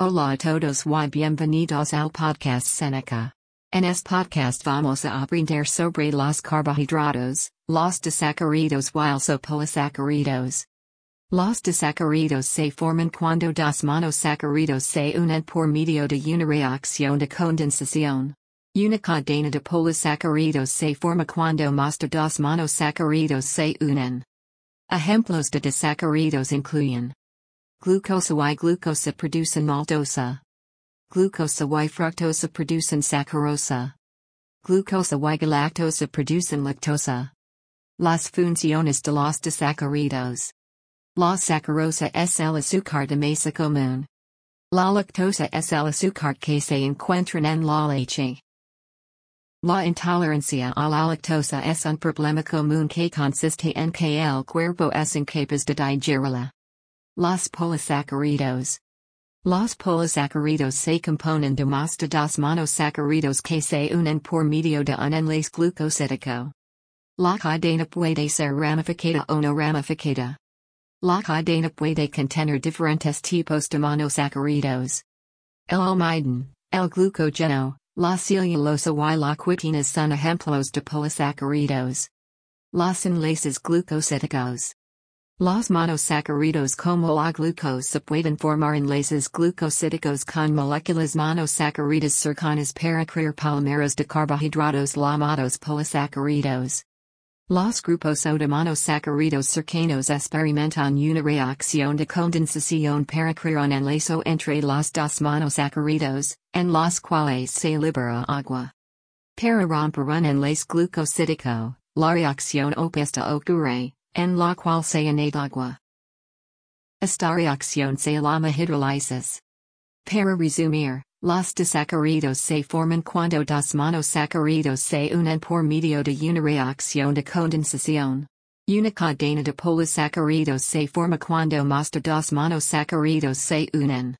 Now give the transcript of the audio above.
Hola a todos y bienvenidos al podcast Seneca. En este podcast vamos a aprender sobre los carbohidratos, los disacáridos y los polisacáridos. Los disacáridos se forman cuando dos monosacáridos se unen por medio de una reacción de condensación. Una cadena de polisacáridos se forma cuando más de dos monosacáridos se unen. Ejemplos de disacáridos incluyen Glucosa y glucosa producen maltosa. Glucosa y fructosa producen sacarosa. Glucosa y galactosa producen lactosa. Las funciones de los disacáridos. La sacarosa es el azúcar de mesa común. La lactosa es el azúcar que se encuentran en la leche. La intolerancia a la lactosa es un problema común que consiste en que el cuerpo es incapaz de digerirla. Los polisacáridos. Los polisacáridos se componen de más de dos monosacáridos que se unen por medio de un enlace glucosídico. La cadena puede ser ramificada o no ramificada. La cadena puede contener diferentes tipos de monosacáridos. El almidón, el glucógeno, la celulosa y la quitina son ejemplos de polisacáridos. Los enlaces glucosídicos. Los monosacáridos como la glucosa pueden formar enlaces glucosídicos con moléculas monosacáridas cercanas para crear polímeros de carbohidratos llamados polisacáridos. Los grupos de monosacáridos cercanos experimentan una reacción de condensación para crear un enlace entre los dos monosacáridos, en los cuales se libera agua. Para romper un enlace glucosídico, la reacción opuesta ocurre, en la cual se añade agua. Esta se llama hidrólisis. Para resumir, los disacáridos se forman cuando dos monosacáridos se unen por medio de una reacción de condensación. Una cadena de polisacáridos se forma cuando más de dos monosacáridos se unen.